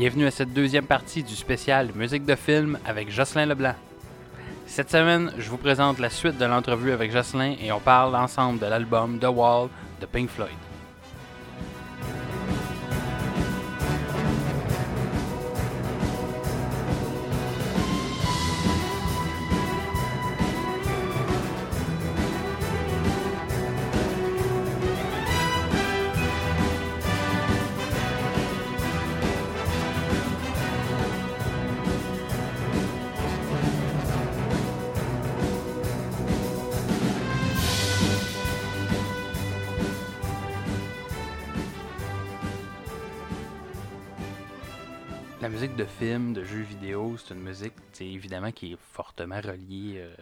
Bienvenue à cette deuxième partie du spécial musique de film avec Jocelyn Leblanc. Cette semaine, je vous présente la suite de l'entrevue avec Jocelyn et on parle ensemble de l'album The Wall de Pink Floyd. Musique de film, de jeux vidéo, c'est une musique, tu évidemment, qui est fortement reliée euh,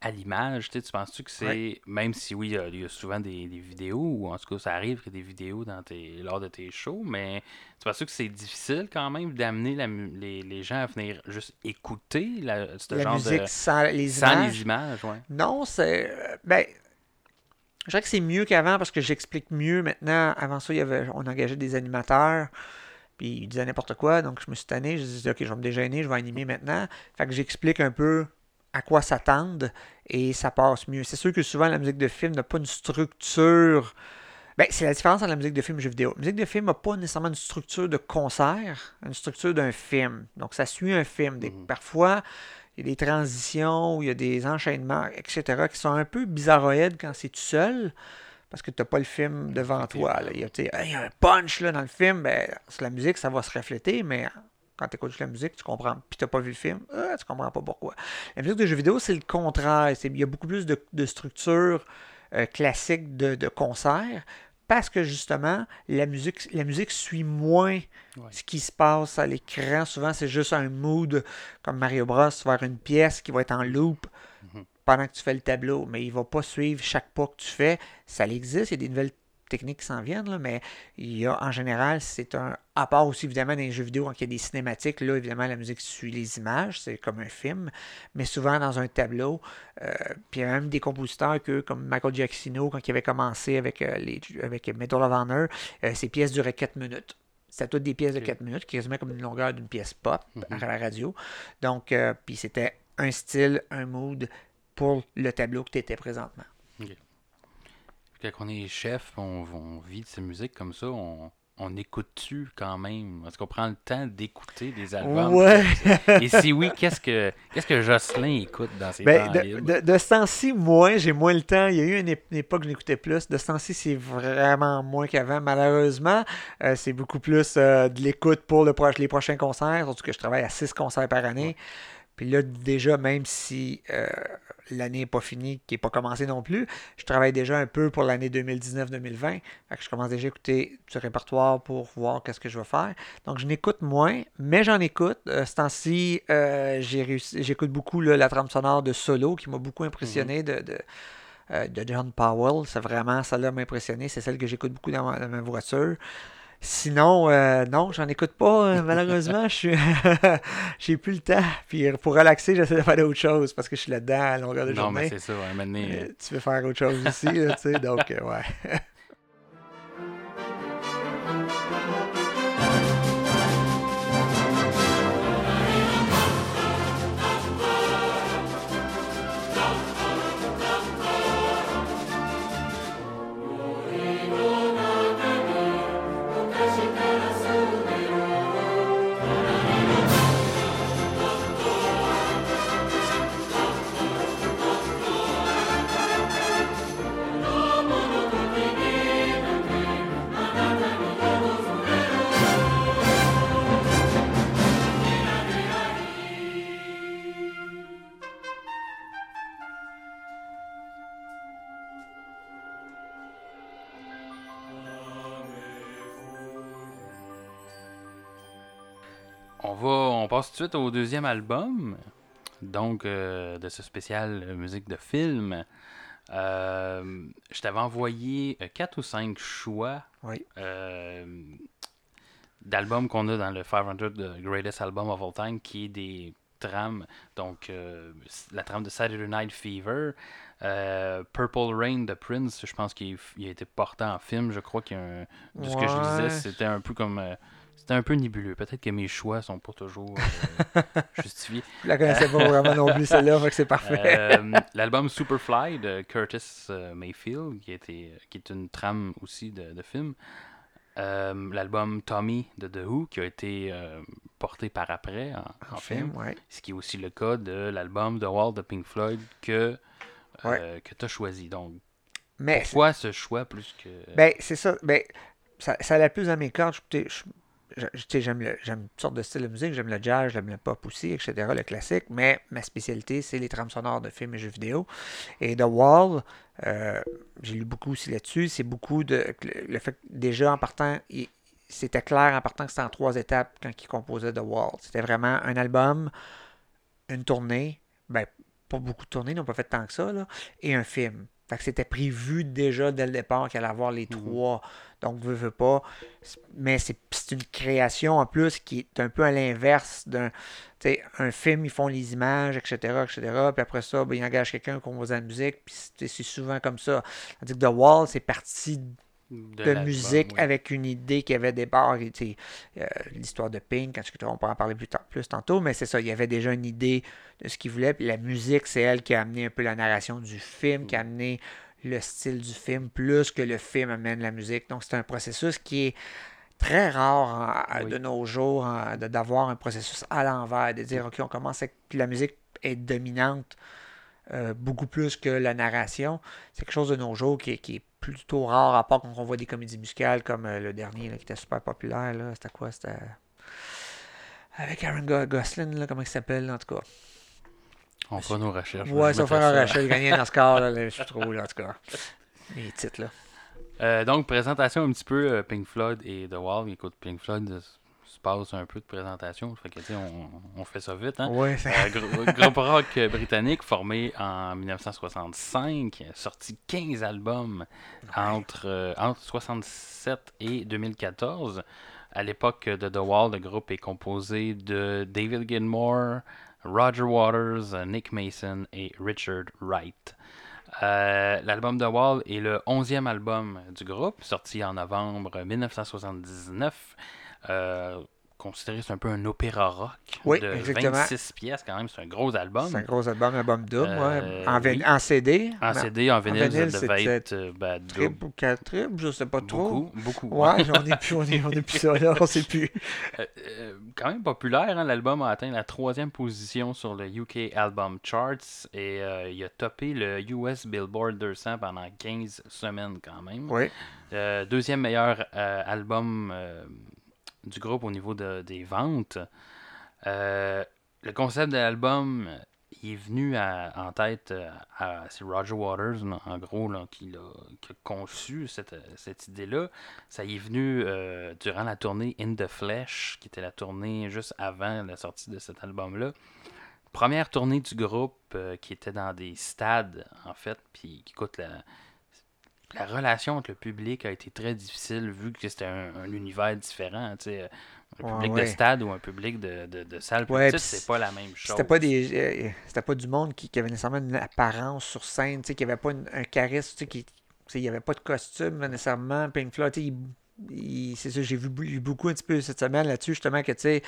à l'image. Tu tu penses-tu que c'est, Ouais. même si oui, il y a- souvent des, des vidéos, ou en tout cas, ça arrive qu'il y ait des vidéos dans tes, lors de tes shows, mais tu penses-tu que c'est difficile quand même d'amener les, les gens à venir juste écouter la, ce la genre musique de. sans les Sans images? les images, ouais. Non, c'est. euh, Ben. Je dirais que c'est mieux qu'avant parce que j'explique mieux maintenant. Avant ça, il y avait, on engageait des animateurs. Puis ils disaient n'importe quoi. Donc je me suis tanné. Je disais, OK, je vais me déjeuner, je vais animer maintenant. Fait que j'explique un peu à quoi s'attendre et ça passe mieux. C'est sûr que souvent la musique de film n'a pas une structure. Ben, c'est la différence entre la musique de film et jeux vidéo. La musique de film n'a pas nécessairement une structure de concert, une structure d'un film. Donc ça suit un film. Des- Mhm. Parfois, il y a des transitions, il y a des enchaînements, etc., qui sont un peu bizarroïdes quand c'est tout seul, parce que tu n'as pas le film devant toi. là. Il, y a, il y un punch là, dans le film, ben, sur la musique, ça va se refléter, mais quand tu écoutes la musique, tu comprends. Puis tu n'as pas vu le film, ah, tu comprends pas pourquoi. La musique de jeux vidéo, c'est le contraire. C'est- Il y a beaucoup plus de, de structure euh, classique de, de concert. Parce que justement, la musique, la musique suit moins Ouais. ce qui se passe à l'écran. Souvent, c'est juste un mood comme Mario Bros. vers une pièce qui va être en loop Mhm. Pendant que tu fais le tableau. Mais il va pas suivre chaque pas que tu fais. Ça existe, il y a des nouvelles techniques qui s'en viennent, là, mais il y a en général, c'est un. À part aussi évidemment dans les jeux vidéo, quand il y a des cinématiques, là évidemment la musique suit les images, c'est comme un film, mais souvent dans un tableau. euh, puis il y a même des compositeurs que, comme Michael Giacchino, quand il avait commencé avec, euh, les, avec Medal of Honor, euh, ses pièces duraient 4 minutes. C'était toutes des pièces de Ok. 4 minutes, qui quasiment comme une longueur d'une pièce pop Mhm. à la radio. Donc, euh, puis c'était un style, un mood pour le tableau que tu étais présentement. Quand on est chef, on, on vit de ces musiques comme ça, on, on écoute-tu quand même? Est-ce qu'on prend le temps d'écouter des albums? Ouais. Et si oui, qu'est-ce que qu'est-ce que Jocelyn écoute dans ses Ben, temps de, libres? de, de ce temps-ci, moins, j'ai moins le temps. Il y a eu une, ép- une époque où je l'écoutais plus. De ce temps-ci, c'est vraiment moins qu'avant, malheureusement. Euh, c'est beaucoup plus euh, de l'écoute pour le pro- les prochains concerts, surtout que je travaille à six concerts par année. Puis là, déjà, même si euh, l'année n'est pas finie, qui n'est pas commencée non plus, je travaille déjà un peu pour l'année 2019-2020. Fait que je commence déjà à écouter du répertoire pour voir qu'est-ce que je vais faire. Donc, je n'écoute moins, mais j'en écoute. Euh, ce temps-ci, euh, j'écoute beaucoup là, la trame sonore de Solo, qui m'a beaucoup impressionné de, de, euh, de John Powell. C'est vraiment, ça là m'a impressionné. C'est celle que j'écoute beaucoup dans ma, dans ma voiture. Sinon, euh, non, j'en écoute pas. euh, malheureusement, je suis, j'ai plus le temps. Puis euh, pour relaxer, j'essaie de faire d'autres choses parce que je suis là-dedans à longueur de non, mais journée. c'est ça, un moment donné, Euh, tu veux faire autre chose aussi, là, tu sais. Donc, ouais. passe tout de suite au deuxième album. Donc euh, de ce spécial musique de film. Euh, je t'avais envoyé euh, quatre ou cinq choix Oui. euh, d'albums qu'on a dans le 500 The Greatest Album of All Time, qui est des trames. Donc, la trame de Saturday Night Fever, euh, Purple Rain de Prince, je pense qu'il il a été porté en film. Je crois qu'il y a un. De ce que je disais, c'était un peu comme. euh, c'était un peu nébuleux. Peut-être que mes choix sont pas toujours euh, justifiés. Je la connaissais pas vraiment non plus, celle-là, fait que c'est parfait. Euh, L'album Superfly de Curtis euh, Mayfield, qui, était, qui est une trame aussi de, de film. Euh, L'album Tommy de The Who, qui a été porté par après en, en film. ouais. Ce qui est aussi le cas de l'album The Wall de Pink Floyd que, Ouais. que tu as choisi. Donc, Mais pourquoi ce choix plus que. Ben, c'est ça. Ben, ça, ça allait plus à mes cordes. Je- J'aime toutes sortes de styles de musique. J'aime le jazz, j'aime le pop aussi, etc., le classique. Mais ma spécialité, c'est les trames sonores de films et jeux vidéo. Et The Wall, euh, j'ai lu beaucoup aussi là-dessus. C'est beaucoup de. Le, fait que déjà en partant, c'était clair en partant que c'était en trois étapes quand il composait The Wall. C'était vraiment un album, une tournée, ben, pas beaucoup de tournées, ils n'ont pas fait tant que ça, là, et un film. Fait que c'était prévu déjà dès le départ qu'il allait avoir les trois. Donc, veut, veut pas. Mais c'est une création en plus qui est un peu à l'inverse d'un. Un film, ils font les images, etc., etc. Puis après ça, ben, ils engagent quelqu'un qui compose la musique. Puis c'est c'est souvent comme ça. Tandis que The Wall, c'est parti de musique oui. avec une idée qui avait des sais, euh, L'histoire de Pink, on pourra en parler plus, plus tantôt, mais c'est ça, il y avait déjà une idée de ce qu'il voulait. Puis la musique, c'est elle qui a amené un peu la narration du film, qui a amené le style du film, plus que le film amène la musique. Donc c'est un processus qui est très rare Oui. de nos jours d'avoir un processus à l'envers, de dire, OK, on commence avec... Puis la musique est dominante euh, beaucoup plus que la narration. C'est quelque chose de nos jours qui qui est plutôt rare, à part quand on voit des comédies musicales comme euh, le dernier là, qui était super populaire. C'était quoi? C'était. Avec Aaron Go- Gosling, là, comment il s'appelle en tout cas On fera nos recherches. Ouais, ça ça. rachat, il gagnait un Oscar, là, là, je trouve, là, en tout cas. Les titres, là. Euh, donc, présentation un petit peu euh, Pink Floyd et The Wall. Écoute, Pink Floyd euh, se passe un peu de présentation. Fait que, on, on fait ça vite. Hein? Ouais, Euh, gr- groupe rock euh, britannique formé en 1965, sorti 15 albums entre, euh, entre 67 et 2014. À l'époque de The Wall, le groupe est composé de David Gilmour, Roger Waters, euh, Nick Mason et Richard Wright. Euh, L'album The Wall est le 11e album du groupe, sorti en novembre 1979. Euh, considéré c'est un peu un opéra rock Oui, de exactement. 26 pièces quand même, c'est un gros album. c'est un gros album, un album double, Euh, ouais. En, vin- oui. en CD. En mais CD, en vinyle, vinyle, ça devait être euh, ben. Triple ou quatre triples, je sais pas trop. Beaucoup, beaucoup. Ouais, on est plus, on est, on est plus ça, là, on sait plus. Euh, euh, quand même populaire, hein, l'album a atteint la troisième position sur le UK Album Charts et euh, il a topé le US Billboard 200 pendant 15 semaines quand même. Oui, Euh, deuxième meilleur euh, album euh, du groupe au niveau de- des ventes. Euh, le concept de l'album est venu à- en tête euh, à, c'est Roger Waters, en gros, là, qui, l'a, qui a conçu cette, cette idée-là. Ça y est venu euh, durant la tournée In the Flesh, qui était la tournée juste avant la sortie de cet album-là. Première tournée du groupe qui était dans des stades, en fait, puis qui coûte la, la relation avec le public a été très difficile vu que c'était un, un univers différent. tu sais. Un public ouais. de stade ou un public de, de, de salle Ouais, c'est pas la même chose. C'était pas des euh, c'était pas du monde qui, qui avait nécessairement une apparence sur scène, qui avait pas une- un charisme, tu sais, qui il y avait pas de costume nécessairement. Pink Floyd, il- c'est ça, j'ai vu, beaucoup un petit peu cette semaine là-dessus, justement, que tu sais,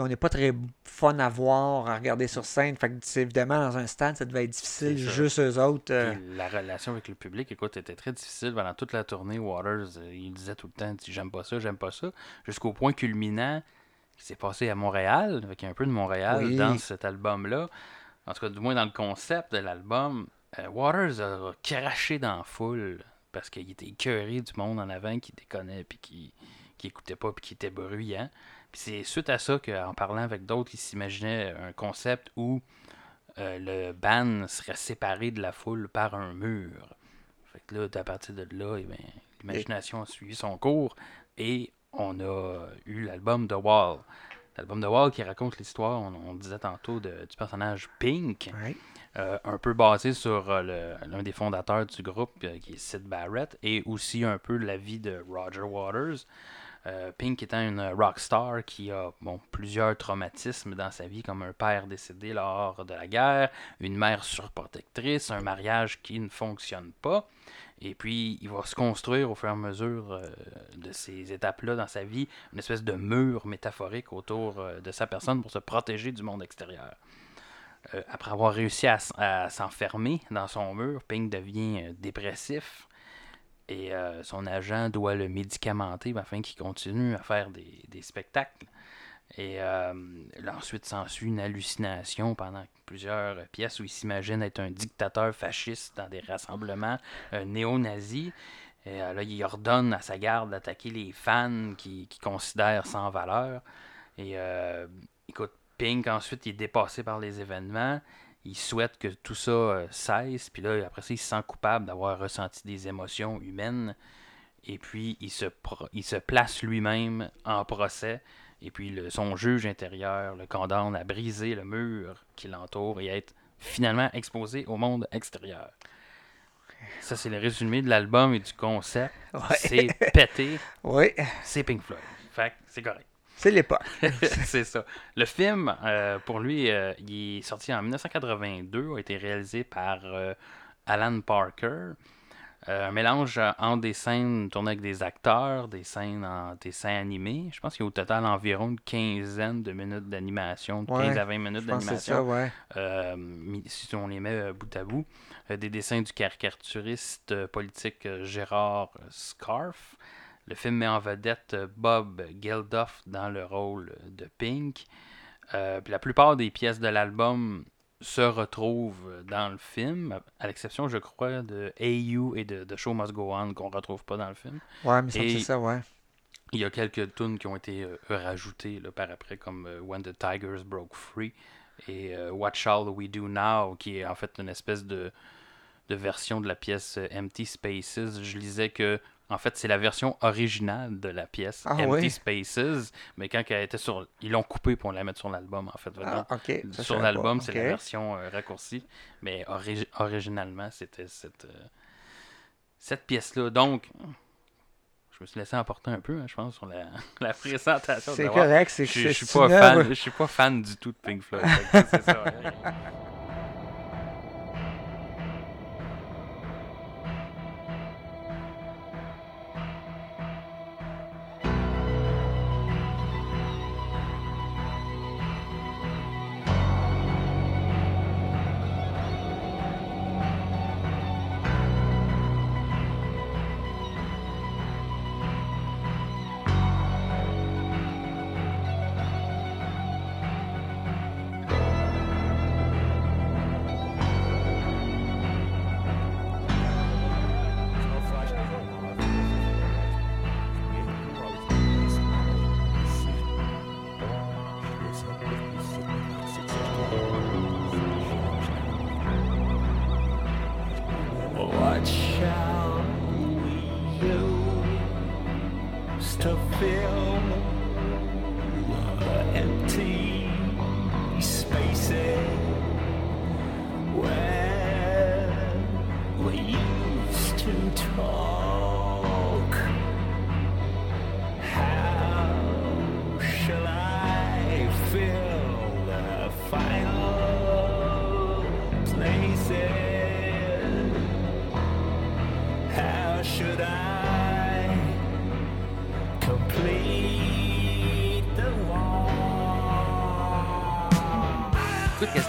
on n'est pas très fun à voir, à regarder sur scène. Fait que évidemment dans un stade, ça devait être difficile, juste eux autres. euh, la relation avec le public, écoute, était très difficile pendant toute la tournée. Waters, euh, il disait tout le temps, j'aime pas ça, j'aime pas ça, jusqu'au point culminant qui s'est passé à Montréal, avec un peu de Montréal Oui. dans cet album-là. En tout cas, du moins dans le concept de l'album, euh, Waters a craché dans la foule parce qu'il était écœuré du monde en avant qui déconnait puis qui, qui écoutait pas puis qui était bruyant. Puis c'est suite à ça qu'en parlant avec d'autres, il s'imaginait un concept où euh, le band serait séparé de la foule par un mur. Fait que là, à partir de là, eh l'imagination a suivi son cours et on a eu l'album The Wall. L'album The Wall qui raconte l'histoire, on, on disait tantôt, de- du personnage Pink. ouais. euh, un peu basé sur euh, l'un des fondateurs du groupe, euh, qui est Sid Barrett, et aussi un peu la vie de Roger Waters. Pink étant une rockstar qui a bon, plusieurs traumatismes dans sa vie, comme un père décédé lors de la guerre, une mère surprotectrice, un mariage qui ne fonctionne pas. Et puis, il va se construire au fur et à mesure de ces étapes-là dans sa vie, une espèce de mur métaphorique autour de sa personne pour se protéger du monde extérieur. Euh, après avoir réussi à, s'enfermer dans son mur, Pink devient euh, dépressif et euh, son agent doit le médicamenter afin qu'il continue à faire des, spectacles. Et ensuite s'ensuit une hallucination pendant plusieurs pièces où il s'imagine être un dictateur fasciste dans des rassemblements néo-nazis. Et là, il ordonne à sa garde d'attaquer les fans qu'il qui considère sans valeur. Et écoute, Pink, ensuite, il est dépassé par les événements. Il souhaite que tout ça euh, cesse. Puis là, après ça, il se sent coupable d'avoir ressenti des émotions humaines. Et puis, il se, il se place lui-même en procès. Et puis, le, son juge intérieur le condamne à briser le mur qui l'entoure et à être finalement exposé au monde extérieur. Ça, c'est le résumé de l'album et du concept. C'est pété. Oui. C'est Pink Floyd. Fait c'est correct. C'est l'époque. c'est ça. Le film, euh, pour lui, euh, il est sorti en 1982, a été réalisé par euh, Alan Parker. Un mélange entre des scènes tournées avec des acteurs, des scènes en dessins animés. Je pense qu'il y a au total environ une quinzaine de minutes d'animation, 15 à 20 minutes d'animation. Ouais. si on les met bout à bout. des dessins du caricaturiste politique Gérard Scarf. Le film met en vedette euh, Bob Geldof dans le rôle de Pink. Euh, la plupart des pièces de l'album se retrouvent dans le film, à l'exception, je crois, de AU et de The Show Must Go On qu'on retrouve pas dans le film. Ouais, mais c'est ça, ouais. Il y a quelques tunes qui ont été euh, rajoutées par après, comme When the Tigers Broke Free et What Shall We Do Now, qui est en fait une espèce de, de version de la pièce Empty Spaces. Je lisais que en fait, c'est la version originale de la pièce ah Empty Spaces, mais quand elle était sur, ils l'ont coupé pour la mettre sur l'album en fait. Ah, sur l'album, c'est la version euh, raccourcie, mais originalement, c'était cette euh, cette pièce-là. Donc, je me suis laissé emporter un peu, hein, je pense, sur la, la présentation. C'est correct, c'est je, je suis pas fan, je suis pas fan du tout de Pink Floyd. c'est ça. Qu'est-ce que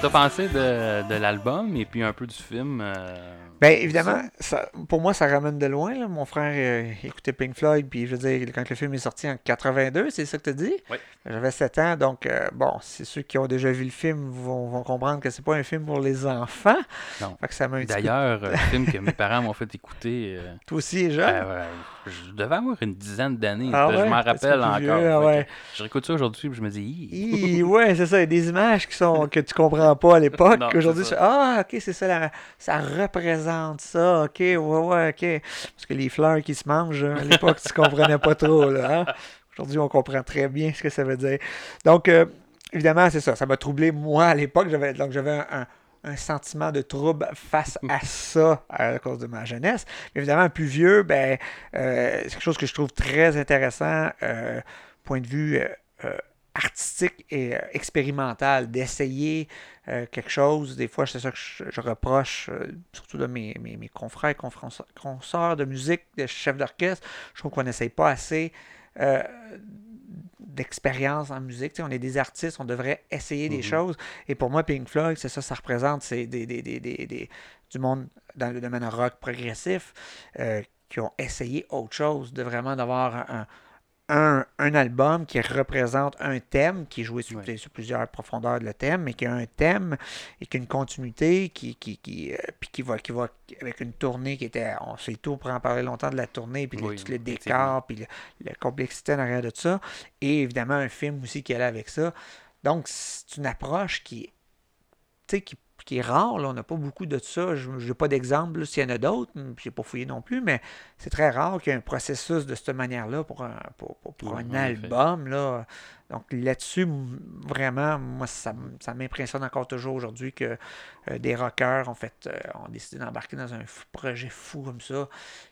tu as pensé de, de l'album et puis un peu du film euh, ben évidemment, ça, pour moi, ça ramène de loin. Là. Mon frère euh, écoutait Pink Floyd, puis je veux dire, quand le film est sorti en 82, c'est ça que tu dit? Oui. J'avais 7 ans, donc euh, bon, c'est ceux qui ont déjà vu le film vont, vont comprendre que c'est pas un film pour les enfants. Non. Fait D'ailleurs, un film que mes parents m'ont fait écouter. Euh, Toi aussi, jeune? Ben, je devais avoir une dizaine d'années. Ah je m'en rappelle encore. Ah je réécoute ça aujourd'hui, puis je me dis. ouais, c'est ça. Il y a des images qui sont que tu comprends pas à l'époque. Aujourd'hui, ah, ok, c'est ça. ça représente ça, ok, ouais, ouais, ok. Parce que les fleurs qui se mangent, hein, à l'époque, tu comprenais pas trop, là. Hein. Aujourd'hui, on comprend très bien ce que ça veut dire. Donc, euh, évidemment, c'est ça. Ça m'a troublé, moi, à l'époque. J'avais, donc, j'avais un, sentiment de trouble face à ça à cause de ma jeunesse. Mais évidemment, plus vieux, ben, euh, c'est quelque chose que je trouve très intéressant, euh, point de vue artistique et expérimental, d'essayer quelque chose. Des fois, c'est ça que je, reproche, surtout de mes, mes, mes confrères, consoeurs de musique, de chefs d'orchestre. Je trouve qu'on n'essaye pas assez d'expérience en musique. on est des artistes, on devrait essayer des mhm. choses. Et pour moi, Pink Floyd, c'est ça, ça représente c'est des, des, des, des, du monde dans le domaine rock progressif euh, qui ont essayé autre chose, de vraiment d'avoir un, un, album qui représente un thème, qui est joué sur, plusieurs profondeurs de le thème, mais qui a un thème et qui a une continuité, qui, qui, qui, euh, puis qui, va, qui va avec une tournée qui était. On sait tout, pour en parler longtemps de la tournée, puis tout le décor, puis la complexité en arrière de tout ça. Et évidemment, un film aussi qui allait avec ça. Donc, c'est une approche qui, qui qui est rare. Là. On n'a pas beaucoup de ça. Je n'ai pas d'exemple s'il y en a d'autres. Je n'ai pas fouillé non plus, mais c'est très rare qu'il y ait un processus de cette manière-là pour un, pour, pour, un album. Là. Donc là-dessus, vraiment, moi, ça, ça m'impressionne encore toujours aujourd'hui que euh, des rockers ont, fait, euh, ont décidé d'embarquer dans un projet fou comme ça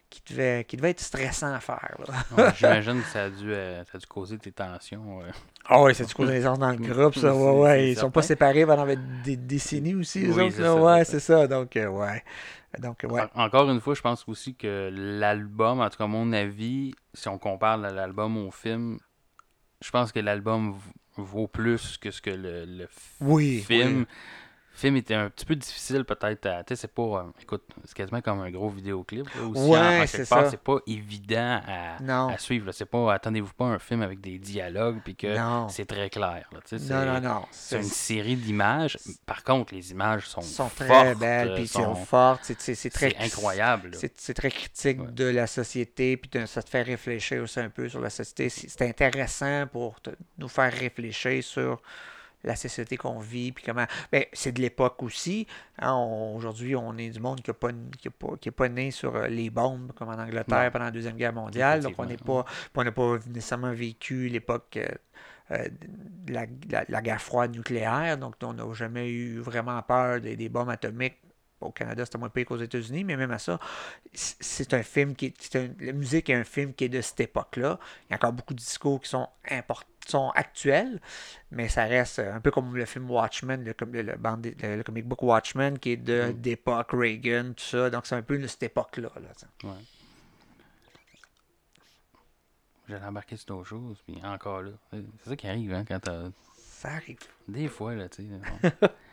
qui devait, qui devait être stressant à faire. J'imagine que ça a, dû, euh, ça a dû causer des tensions. Ah oui, ça a dû causer des tensions dans le groupe. Ça, ouais, ouais. Ils sont pas séparés pendant des décennies aussi, les autres. Là. ouais, c'est ça. Donc, ouais. Donc, ouais. Encore une fois, je pense aussi que l'album, en tout cas, mon avis, si on compare l'album au film, je pense que l'album vaut plus que ce que le, le oui, film. Le film était un petit peu difficile peut-être à. Tu sais, c'est pas. Euh, écoute, c'est quasiment comme un gros vidéoclip. aussi, ouais, c'est ça. C'est pas évident à, à suivre. C'est pas. Attendez-vous pas un film avec des dialogues puis que c'est très clair. Là, non, non, non. C'est une série d'images. Par contre, les images sont, sont très belles puis sont fortes. C'est très incroyable. C'est très critique de la société puis ça te fait réfléchir aussi un peu sur la société. C'est intéressant pour nous faire réfléchir sur la société qu'on vit, puis comment. Ben, c'est de l'époque aussi. Hein, aujourd'hui, on est du monde qui n'est pas, qui pas, né sur euh, les bombes, comme en Angleterre pendant la Deuxième Guerre mondiale. Donc, on n'est pas, on n'a pas nécessairement vécu l'époque euh, euh, de la, guerre froide nucléaire. Donc, on n'a jamais eu vraiment peur des, des bombes atomiques au Canada, c'était moins pire qu'aux États-Unis, mais même à ça, c'est un film qui est. la musique est un film qui est de cette époque-là. Il y a encore beaucoup de discours qui sont importants sont actuels, mais ça reste un peu comme le film Watchmen, le, le, le, comic book Watchmen, qui est de, mm. d'époque Reagan, tout ça. Donc c'est un peu de cette époque-là. Là, ouais. J'allais embarquer sur d'autres choses, puis encore là. C'est ça qui arrive, hein, quand t'as. Ça arrive. Des fois, là, tu sais.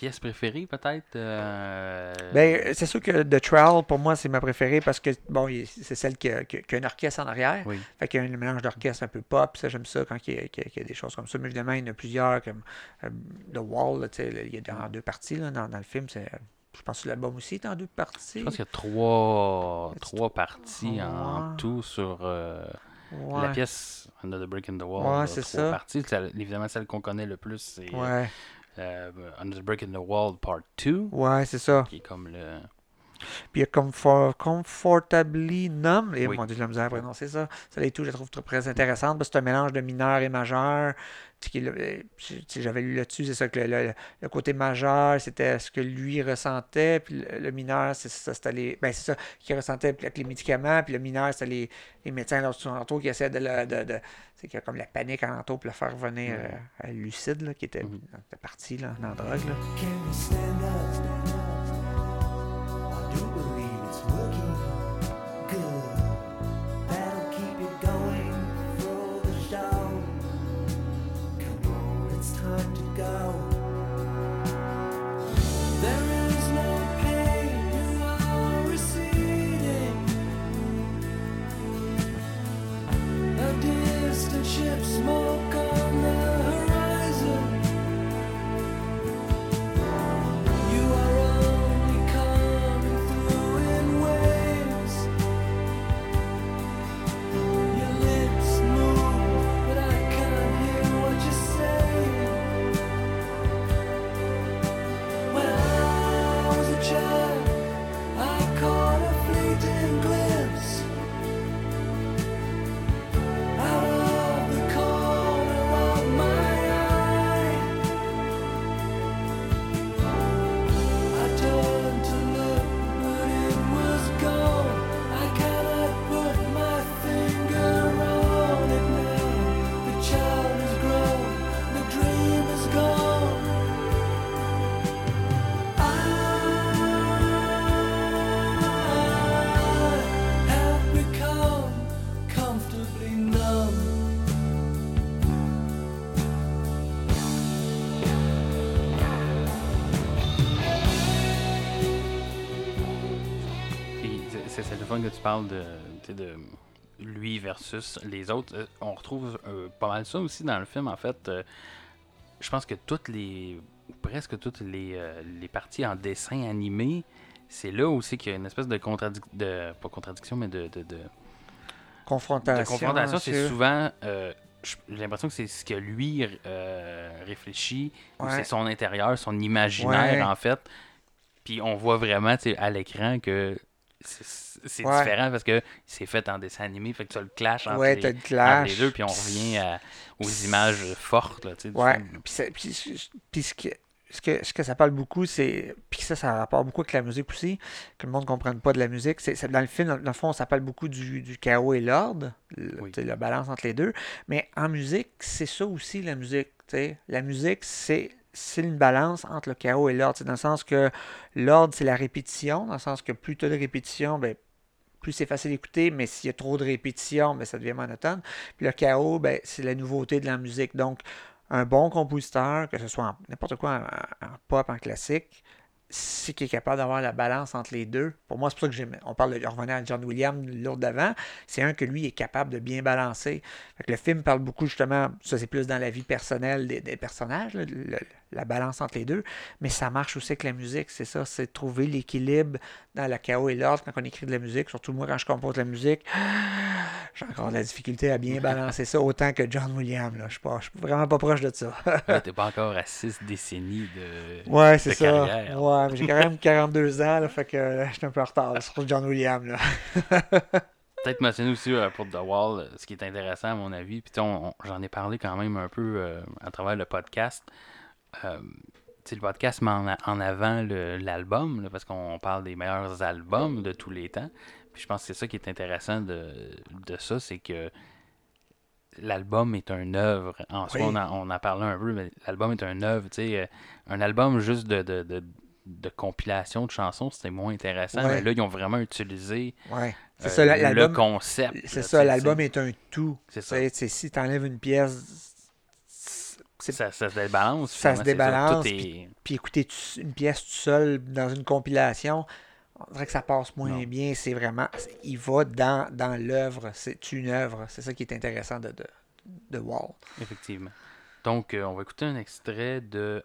pièce préférée, peut-être euh, ben, C'est sûr que The Trial, pour moi, c'est ma préférée parce que bon, c'est celle qui a, qui a, un orchestre en arrière. Fait qu'il y a un mélange d'orchestre un peu pop. Ça, j'aime ça quand il y, a, des choses comme ça. Mais évidemment, il y en a plusieurs, comme euh, The Wall. il y a dans deux parties là, dans, dans, le film. Je pense que l'album aussi est en deux parties. Je pense qu'il y a trois, trois parties en tout sur. Euh, la pièce Under the Break in the Wall. Ouais, c'est ça. Parties. Évidemment, celle qu'on connaît le plus, c'est Eh, under the Break in the Wall Part 2. Ouais, c'est ça. Qui est comme eh, le. Puis il y a Comfort, Comfortably Numb. Et mon Dieu, la misère à prononcer ça. Ça et tout, je la trouve très intéressante. C'est un mélange de mineur et majeur. J'avais lu là-dessus, c'est ça que le, côté majeur, c'était ce que lui ressentait, puis le, mineur, c'est ça, c'était les. Ben, c'est ça qu'il ressentait avec les médicaments, puis le mineur, c'était les, les médecins autour qui essaient de, de, de c'est qu'il y a comme la panique en entour pour le faire revenir euh, à lucide, là, qui était, mm-hmm. parti là, dans la drogue. Là. C'est le fun que tu parles de, lui versus les autres. Euh, On retrouve euh, pas mal ça aussi dans le film, en fait. Euh, je pense que toutes les. presque toutes les, les parties en dessin animé, c'est là aussi qu'il y a une espèce de contradiction. De, pas contradiction, mais de. de, de- Confrontation. de confrontation. C'est souvent. j'ai l'impression que c'est ce que lui réfléchit, Ouais. c'est son intérieur, son imaginaire Ouais. en fait. Puis on voit vraiment à l'écran que c'est Ouais. différent parce que c'est fait en dessin animé, fait que tu as le clash entre, Ouais, les, le entre clash. les deux, puis on revient à- aux images fortes. Là, tu sais, Ouais. Puis, ça- puis- puis ce, que, ce, que, ce que ça parle beaucoup, c'est. Puis ça, ça rapporte beaucoup avec la musique aussi, que le monde ne comprenne pas de la musique. C'est, dans le film, dans, le fond, ça parle beaucoup du, du chaos et l'ordre, Oui. la balance entre les deux. Mais en musique, c'est ça aussi, la musique. tu sais. La musique, c'est. C'est une balance entre le chaos et l'ordre. C'est dans le sens que l'ordre, c'est la répétition. Dans le sens que plus tu as de répétition, ben, plus c'est facile d'écouter, mais s'il y a trop de répétition, ben, ça devient monotone. Puis le chaos, ben, c'est la nouveauté de la musique. Donc, un bon compositeur, que ce soit n'importe quoi, en pop, en classique, c'est qui est capable d'avoir la balance entre les deux. Pour moi, c'est pour ça que j'aime. On parle de on revenait à John Williams l'autre d'avant. C'est un que lui est capable de bien balancer. Fait que le film parle beaucoup justement, ça c'est plus dans la vie personnelle des, des personnages, là, le- la balance entre les deux. Mais ça marche aussi avec la musique, c'est ça, c'est trouver l'équilibre dans le chaos et l'ordre quand on écrit de la musique. Surtout moi quand je compose de la musique, j'ai encore de la difficulté à bien balancer ça autant que John Williams. Là. Je suis je suis vraiment pas proche de ça. Là, t'es pas encore à six décennies de. Ouais, c'est ça. carrière. Ouais, j'ai quand même 42 ans, là, fait que euh, je suis un peu en retard sur John Williams. Là. Peut-être mentionner aussi euh, pour The Wall, euh, ce qui est intéressant à mon avis, puis j'en ai parlé quand même un peu euh, à travers le podcast. Euh, tu sais, le podcast met en, avant l'album, parce qu'on parle des meilleurs albums de tous les temps. Puis je pense que c'est ça qui est intéressant de, de ça, c'est que l'album est un œuvre. En soi, on, en, on en parlait un peu, mais l'album est un œuvre. Tu sais, un album juste de, de, de, de compilation de chansons, c'était moins intéressant. Ouais. Mais là, ils ont vraiment utilisé Ouais. Euh, ça, le concept. C'est ça, l'album est un tout. C'est ça. si tu enlèves une pièce, Ça, ça se débalance. Ça se débalance, est... puis écouter une pièce tout seul dans une compilation, on dirait que ça passe moins Non. bien. C'est vraiment, il va dans, dans l'œuvre. C'est une œuvre. C'est ça qui est intéressant de, de, de Wall. Effectivement. Donc, euh, on va écouter un extrait de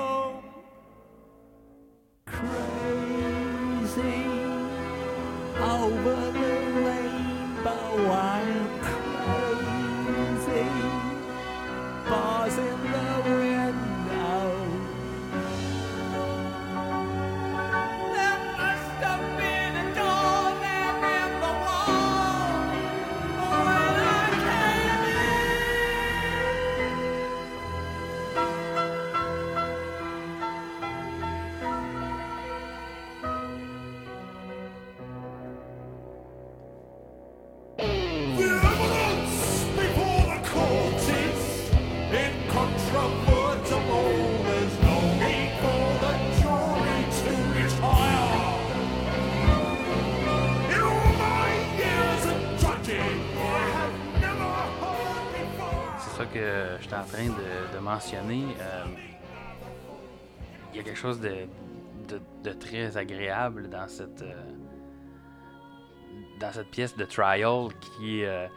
train de, de mentionner. Euh, Il y a quelque chose de, de, de très agréable dans cette, euh, dans cette pièce de Trial qui. euh,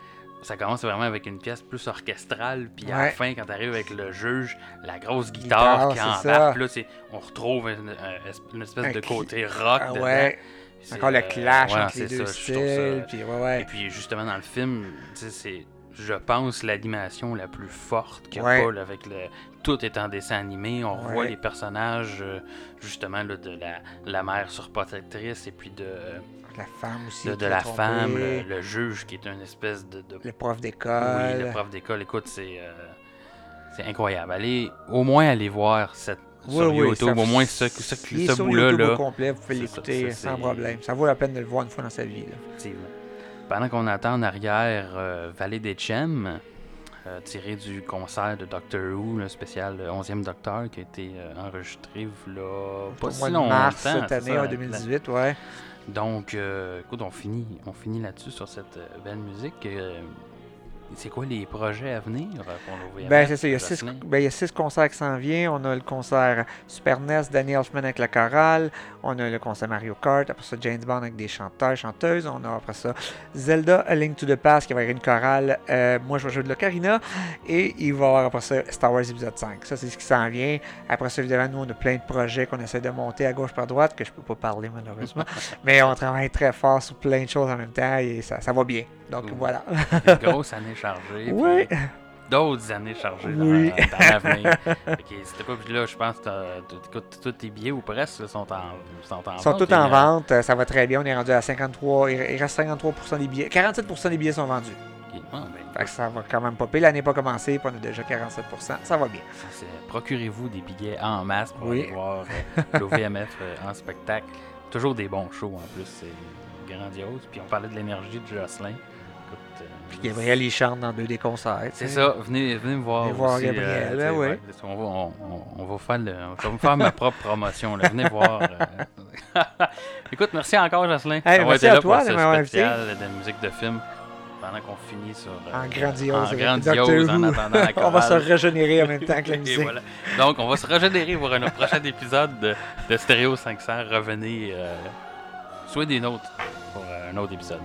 ça commence vraiment avec une pièce plus orchestrale, puis à la Ouais. fin, quand tu arrives avec le juge, la grosse guitare, Guitare, qui embarque, là, on retrouve une, un- une espèce Un de côté rock. Ah ouais. C'est, Encore le clash ouais, entre les deux ça, ça- styles. Puis ouais, ouais. et puis justement dans le film, c'est, je pense, l'animation la plus forte qu'il y a Ouais. pas, là, avec le tout est en dessin animé. On Ouais. voit les personnages euh, justement là, de la, la mère surprotectrice et puis de, La femme aussi. de, la femme, le, le juge qui est une espèce de, de Le prof oui, d'école. le prof d'école. Écoute, c'est euh, c'est incroyable. Allez, au moins aller voir cette Oui, sur oui, YouTube. ça- Au moins, ce, ce, ce bout-là, là, complet, vous pouvez l'écouter ça, sans problème. Ça vaut la peine de le voir une fois dans sa vie. là. effectivement. Pendant qu'on attend en arrière euh, Vallée des Chem, euh, tiré du concert de Doctor Who, le spécial euh, 11e Docteur, qui a été euh, enregistré là, pas si longtemps. mars cette année, en la- 2018, ouais. Donc, euh, écoute, on finit, on finit là-dessus sur cette belle musique. C'est quoi les projets à venir euh, pour le Ben, c'est ça. Il y, a six, Jocelyn? ben, il y a six concerts qui s'en viennent. On a le concert Super NES, Danny Elfman avec la chorale. On a le concert Mario Kart. Après ça, James Bond avec des chanteurs, chanteuses. On a après ça Zelda, A Link to the Past qui va y avoir une chorale. Euh, moi, je vais jouer de l'ocarina. Et il va y avoir après ça Star Wars épisode 5. Ça, c'est ce qui s'en vient. Après ça, évidemment, nous, on a plein de projets qu'on essaie de monter à gauche par droite que je peux pas parler malheureusement. Mais on travaille très fort sur plein de choses en même temps et ça, ça va bien. Donc voilà. Une grosse année chargée. Oui. D'autres années chargées dans- Oui. dans, l'avenir. C'était pas puis là, je pense que tous tes billets ou presque sont en, sont en sont vente, tous puis, en vente, euh, ça va très bien. On est rendu à 53, il reste 53% des billets. 47% des billets sont vendus. Ah, ben, Fait que ça va quand même pas pire. L'année n'est pas commencée, puis on a déjà 47%. Ça va bien. Procurez-vous des billets en masse pour Oui. aller voir euh, l'OVMF euh, en spectacle. Toujours des bons shows en plus, c'est grandiose. Puis on parlait de l'énergie de Jocelyn. Euh, Puis Gabriel, il chante dans deux des concerts. C'est ça, venez, venez me voir. Venez voir aussi, Gabriel, tu ben ouais, on, va, on, on- on va faire le- on va faire ma propre promotion. Là. Venez voir. euh. Écoute, merci encore, Jocelyn. Hey, merci à là toi pour ce invité. spécial de musique de film pendant qu'on finit sur. euh, En grandiose. En avec grandiose en attendant la on va se régénérer en même temps que la musique. voilà. Donc, on va se régénérer pour un prochain épisode de, de Stéréo 500. Revenez, euh, soyez des nôtres pour euh, un autre épisode.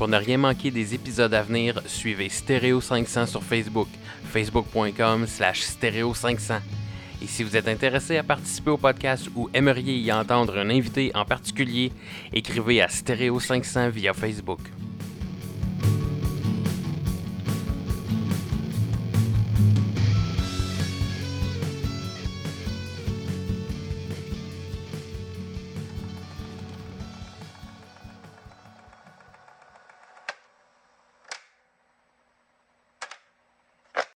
Pour ne rien manquer des épisodes à venir, suivez Stéréo 500 sur Facebook, facebook.com slash stéréo 500. Et si vous êtes intéressé à participer au podcast ou aimeriez y entendre un invité en particulier, écrivez à Stéréo 500 via Facebook.